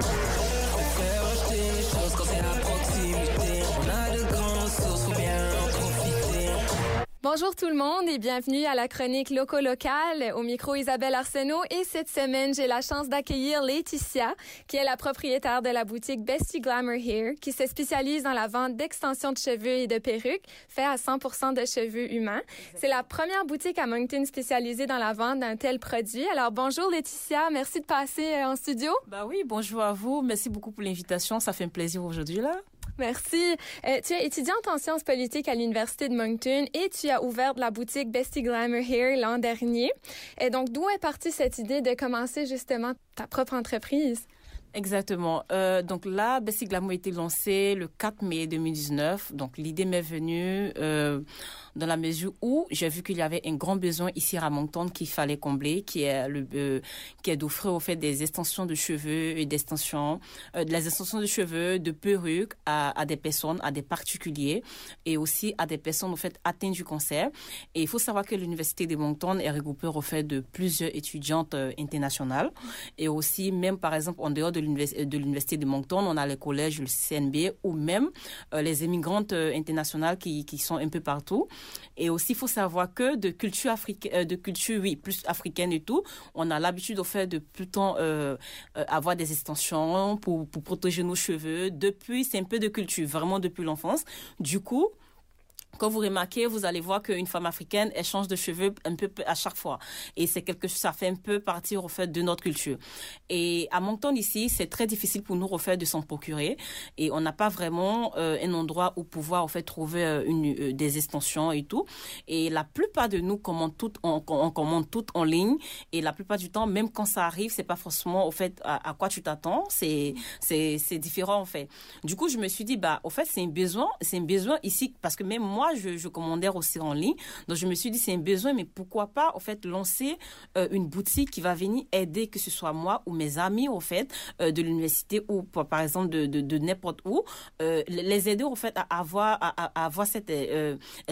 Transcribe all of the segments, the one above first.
Faire Bonjour tout le monde et bienvenue à la chronique Loco Local. Au micro Isabelle Arsenault et cette semaine, j'ai la chance d'accueillir Laetitia, qui est la propriétaire de la boutique Bestie Glamour Hair, qui se spécialise dans la vente d'extensions de cheveux et de perruques faits à 100% de cheveux humains. C'est la première boutique à Moncton spécialisée dans la vente d'un tel produit. Alors bonjour Laetitia, merci de passer euh, en studio. Bah oui, bonjour à vous. Merci beaucoup pour l'invitation. Ça fait un plaisir aujourd'hui là. Merci. Euh, tu es étudiante en sciences politiques à l'Université de Moncton et tu as ouvert la boutique Bestie Glamour Hair l'an dernier. Et donc, d'où est partie cette idée de commencer justement ta propre entreprise? Exactement. Euh, donc là, Bessie Glamour a été lancé le 4 mai 2019. Donc l'idée m'est venue euh, dans la mesure où j'ai vu qu'il y avait un grand besoin ici à Moncton qu'il fallait combler, qui est le euh, qui est d'offrir au fait des extensions de cheveux et d'extensions, euh, des extensions de cheveux, de perruques à, à des personnes, à des particuliers et aussi à des personnes au fait atteintes du cancer. Et il faut savoir que l'université de Moncton est regroupée au fait de plusieurs étudiantes internationales et aussi même par exemple en dehors de de l'université de Moncton, on a les collèges, le CNB ou même euh, les immigrantes euh, internationales qui qui sont un peu partout. Et aussi, il faut savoir que de culture africaine, euh, de culture, oui, plus africaine et tout, on a l'habitude au fait de euh, euh, avoir des extensions pour, pour protéger nos cheveux. Depuis, c'est un peu de culture, vraiment depuis l'enfance. Du coup, quand vous remarquez, vous allez voir qu'une femme africaine, elle change de cheveux un peu à chaque fois. Et c'est quelque chose, ça fait un peu partir, au fait, de notre culture. Et à Moncton, ici, c'est très difficile pour nous, au fait, de s'en procurer. Et on n'a pas vraiment euh, un endroit où pouvoir, au fait, trouver euh, une, euh, des extensions et tout. Et la plupart de nous commandent tout, on, commande tout en ligne. Et la plupart du temps, même quand ça arrive, c'est pas forcément, au fait, à, à quoi tu t'attends. C'est, c'est, c'est différent, en fait. Du coup, je me suis dit, bah, au fait, c'est un besoin, c'est un besoin ici, parce que même moi, je, je commandais aussi en ligne. Donc, je me suis dit, c'est un besoin, mais pourquoi pas, en fait, lancer euh, une boutique qui va venir aider, que ce soit moi ou mes amis, en fait, euh, de l'université ou, par exemple, de, de, de n'importe où, euh, les aider, en fait, à avoir, à, à avoir cette,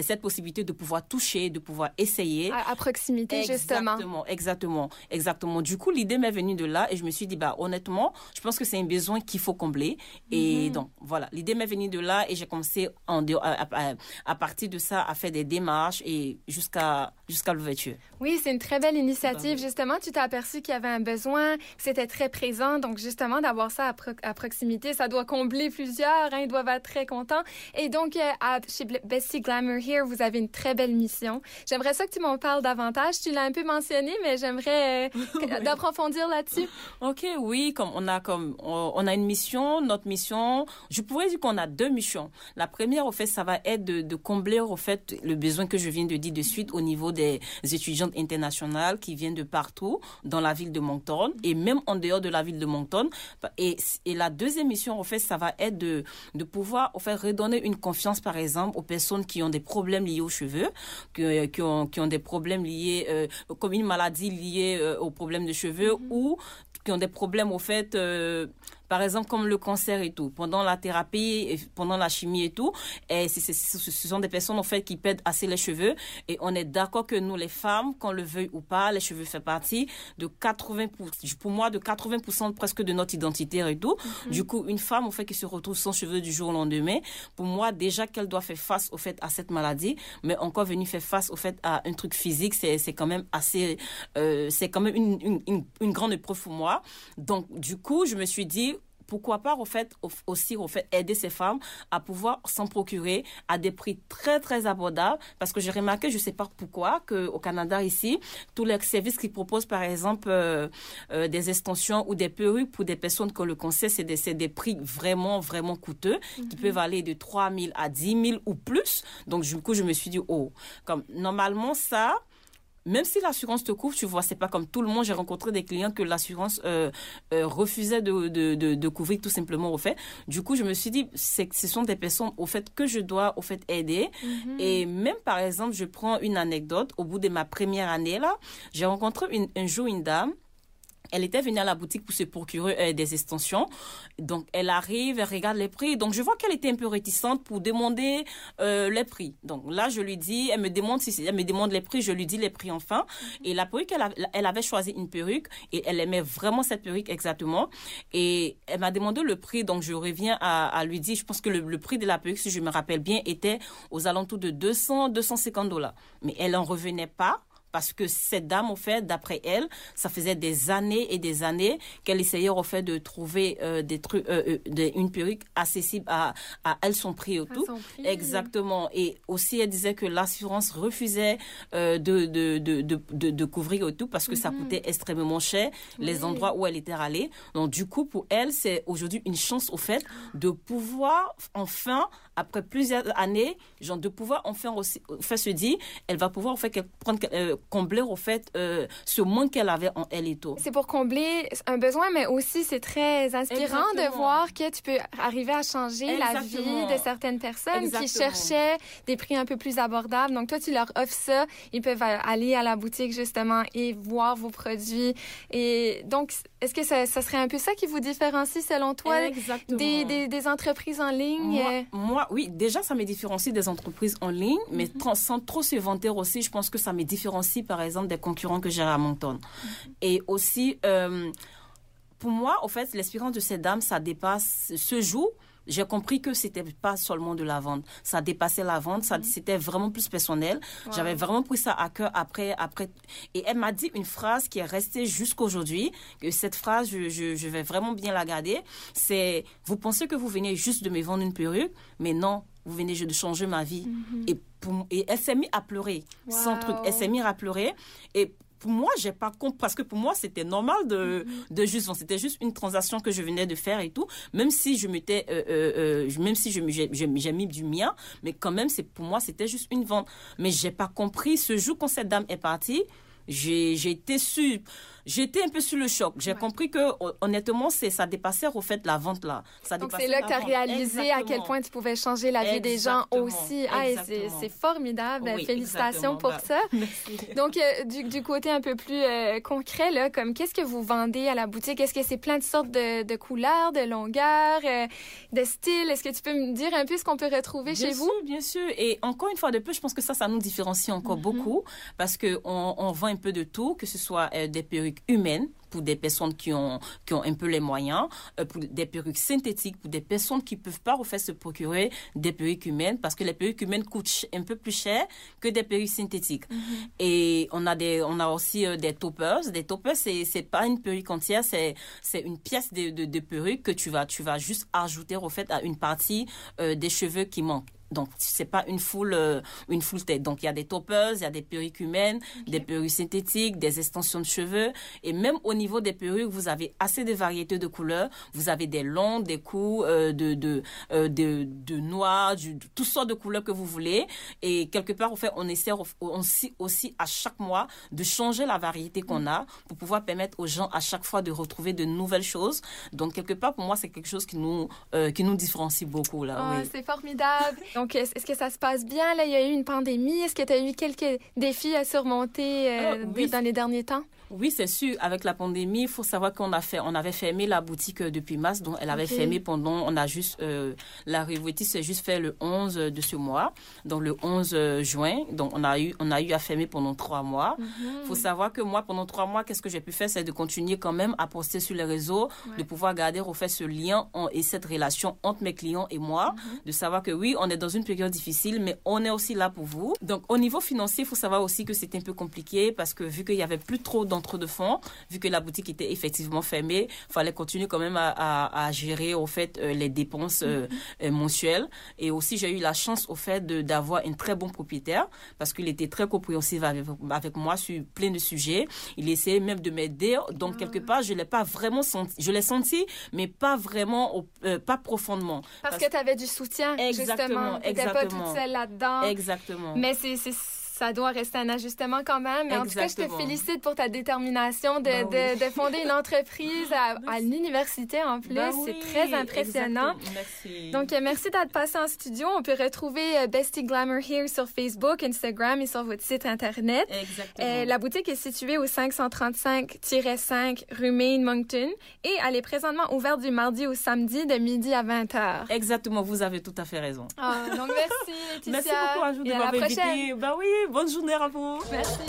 cette possibilité de pouvoir toucher, de pouvoir essayer. À, à proximité, justement. Exactement, exactement. Du coup, l'idée m'est venue de là et je me suis dit, bah, honnêtement, je pense que c'est un besoin qu'il faut combler. Et donc, voilà, l'idée m'est venue de là et j'ai commencé en, à, à, à partir de ça à faire des démarches et jusqu'à, jusqu'à l'ouverture. Oui, c'est une très belle initiative. Bah. Justement, tu t'es aperçu qu'il y avait un besoin, que c'était très présent. Donc, justement, d'avoir ça à, pro- à proximité, ça doit combler plusieurs. Hein, ils doivent être très contents. Et donc, euh, à, chez Bestie Glamour Here, vous avez une très belle mission. J'aimerais ça que tu m'en parles davantage. Tu l'as un peu mentionné, mais j'aimerais euh, d'approfondir là-dessus. Ok, oui, comme on a comme on, on a une mission, notre mission, je pourrais dire qu'on a deux missions. La première, au fait, ça va être de, de combler au fait le besoin que je viens de dire de suite au niveau des étudiantes internationales qui viennent de partout dans la ville de Moncton et même en dehors de la ville de Moncton. Et, et la deuxième mission, au fait, ça va être de de pouvoir, au fait, redonner une confiance, par exemple, aux personnes qui ont des problèmes liés aux cheveux, que, qui ont qui ont des problèmes liés euh, comme une maladie liée euh, aux problèmes de cheveux ou qui ont des problèmes au fait euh, par exemple comme le cancer et tout pendant la thérapie et pendant la chimie et tout et ce ce sont des personnes en fait qui perdent assez les cheveux. Et on est d'accord que nous les femmes qu'on le veuille ou pas les cheveux fait partie de 80 pour, pour moi de 80% presque de notre identité et tout. Du coup une femme au fait qui se retrouve sans cheveux du jour au lendemain pour moi déjà qu'elle doit faire face au fait à cette maladie mais encore venir faire face au fait à un truc physique c'est c'est quand même assez euh, c'est quand même une, une, une, une grande épreuve pour moi. Donc du coup je me suis dit pourquoi pas au fait au- aussi au fait aider ces femmes à pouvoir s'en procurer à des prix très très abordables. Parce que j'ai remarqué je sais pas pourquoi que au Canada ici tous les services qu'ils proposent par exemple euh, euh, des extensions ou des perruques pour des personnes que le cancer c'est des des prix vraiment vraiment coûteux qui peuvent aller de 3 000 à 10 000 ou plus. Donc du coup je me suis dit oh comme normalement ça même si l'assurance te couvre, tu vois, c'est pas comme tout le monde. J'ai rencontré des clients que l'assurance euh, euh, refusait de, de, de, de couvrir tout simplement au fait. Du coup, je me suis dit, c'est que ce sont des personnes au fait que je dois au fait aider. Et même par exemple, je prends une anecdote. Au bout de ma première année là, j'ai rencontré une, un jour une dame Elle était venue à la boutique pour se procurer euh, des extensions. Donc, elle arrive, elle regarde les prix. Donc, je vois qu'elle était un peu réticente pour demander euh, les prix. Donc, là, je lui dis, elle me demande si elle me demande les prix, je lui dis les prix enfin. Mhm. Et la perruque, elle, elle, avait choisi une perruque et elle aimait vraiment cette perruque exactement. Et elle m'a demandé le prix. Donc, je reviens à, à lui dire, je pense que le, le, prix de la perruque, si je me rappelle bien, était aux alentours de 200, 250 dollars. Mais elle en revenait pas parce que cette dame, au fait, d'après elle, ça faisait des années et des années qu'elle essayait, au fait, de trouver euh, des trucs, euh, euh, une perruque accessible à, à elle, son prix et tout. Exactement. Et aussi, elle disait que l'assurance refusait de, de, de, de, de, couvrir et tout parce que ça mhm. coûtait extrêmement cher, les endroits où elle était allée. Donc, du coup, pour elle, c'est aujourd'hui une chance, au fait, de pouvoir enfin après plusieurs années, genre de pouvoir enfin aussi, fait se dire, elle va pouvoir en fait prendre, euh, combler au fait euh, ce manque qu'elle avait en elle et tout. C'est pour combler un besoin, mais aussi c'est très inspirant de voir que tu peux arriver à changer la vie de certaines personnes qui cherchaient des prix un peu plus abordables. Donc toi, tu leur offres ça, ils peuvent aller à la boutique justement et voir vos produits. Et donc, est-ce que ça, ça serait un peu ça qui vous différencie selon toi des, des, des, entreprises en ligne? moi oui, déjà, ça me différencie des entreprises en ligne, mais mhm. sans trop se vanter aussi, je pense que ça me différencie, par exemple, des concurrents que j'ai à Moncton. Et aussi, euh, pour moi, au fait, l'espérance de cette dame, ça dépasse ce jour j'ai compris que c'était pas seulement de la vente. Ça dépassait la vente, ça, mhm. c'était vraiment plus personnel. J'avais vraiment pris ça à cœur après, après. Et elle m'a dit une phrase qui est restée jusqu'aujourd'hui. Que cette phrase, je, je, vais vraiment bien la garder. C'est, vous pensez que vous venez juste de me vendre une perruque, mais non, vous venez de changer ma vie. Mhm. Et, pour, et elle s'est mise à pleurer, sans truc. Elle s'est mise à pleurer. Et pour moi, j'ai pas compris parce que pour moi, c'était normal de, mm-hmm. de juste, c'était juste une transaction que je venais de faire et tout. Même si je m'étais, euh, euh, euh même si je j'ai mis du mien, mais quand même, c'est pour moi, c'était juste une vente. Mais j'ai pas compris ce jour quand cette dame est partie. J'ai été sûre j'étais un peu sur le choc. J'ai compris que honnêtement, c'est ça dépassait au fait la vente là. Ça Donc c'est là que tu as réalisé à quel point tu pouvais changer la vie des gens aussi. Ah, c'est formidable. Félicitations pour ça. Donc euh, du, du, côté un peu plus euh, concret là, comme qu'est-ce que vous vendez à la boutique? Est-ce que c'est plein de sortes de, de couleurs, de longueurs, euh, de styles? Est-ce que tu peux me dire un peu ce qu'on peut retrouver chez vous? Bien sûr. Et encore une fois de plus, je pense que ça, ça nous différencie encore mm-hmm. beaucoup parce que on, on, vend un peu de tout, que ce soit des perruques humaine pour des personnes qui ont, qui ont un peu les moyens, euh, pour des perruques synthétiques, pour des personnes qui peuvent pas refaire se procurer des perruques humaines parce que les perruques humaines coûtent un peu plus cher que des perruques synthétiques. Mm-hmm. Et on a des, on a aussi euh, des toppers. Des toppers, c'est, c'est pas une perruque entière, c'est, une pièce de, de, perruque que tu vas, tu vas juste ajouter au fait à une partie euh, des cheveux qui manquent. Donc, c'est pas une foule, euh, une foule tête. Donc, il y a des toppers, il y a des perruques humaines, des perruques synthétiques, des extensions de cheveux. Et même au niveau des perruques, vous avez assez de variétés de couleurs. Vous avez des longs, des courts, euh, de, de, euh, de, de noir, de toutes sortes de couleurs que vous voulez. Et quelque part, en fait, on essaie aussi, aussi à chaque mois de changer la variété qu'on a pour pouvoir permettre aux gens à chaque fois de retrouver de nouvelles choses. Donc, quelque part, pour moi, c'est quelque chose qui nous, qui nous différencie beaucoup, là. Oh, C'est formidable. Donc, est-ce que ça se passe bien? Là, il y a eu une pandémie. Est-ce que tu as eu quelques défis à surmonter euh, ah, dans les derniers temps? Oui, c'est sûr. Avec la pandémie, il faut savoir qu'on a fait, on avait fermé la boutique euh, depuis mars, donc elle avait fermé pendant, on a juste, euh, la révolution s'est juste fait le 11 de ce mois, donc le 11 juin. Donc on a eu, on a eu à fermer pendant trois mois. Il mhm. faut savoir que moi, pendant trois mois, qu'est-ce que j'ai pu faire, c'est de continuer quand même à poster sur les réseaux, de pouvoir garder au fait ce lien et cette relation entre mes clients et moi, mhm. de savoir que oui, on est dans une période difficile, mais on est aussi là pour vous. Donc au niveau financier, il faut savoir aussi que c'était un peu compliqué parce que vu qu'il y avait plus trop d'entreprises de fonds, vu que la boutique était effectivement fermée, il fallait continuer quand même à, gérer au fait euh, les dépenses euh, mm-hmm. euh, mensuelles. Et aussi, j'ai eu la chance au fait d'avoir un très bon propriétaire parce qu'il était très compréhensif avec, avec, moi sur plein de sujets. Il essayait même de m'aider. Donc, quelque ah. part, je l'ai pas vraiment senti. Je l'ai senti, mais pas vraiment, pas profondément. Parce, que tu avais du soutien, exactement, justement. Tu pas toute seule là-dedans. Exactement. Mais c'est Ça doit rester un ajustement quand même. Mais en tout cas, je te félicite pour ta détermination de, Ben de, oui. de fonder une entreprise à, à l'université en plus. Bah C'est très impressionnant. exactement. Merci. Donc, euh, merci d'être passé en studio. On peut retrouver euh, Bestie Glamour Here sur Facebook, Instagram et sur votre site Internet. Exactement. Euh, la boutique est située au 535-5 rue Main Moncton et elle est présentement ouverte du mardi au samedi de midi à 20h. Exactement, vous avez tout à fait raison. Ah, donc merci Laetitia. Merci beaucoup à vous de m'avoir prochaine. invité. Bah oui, bonne journée à vous. Merci.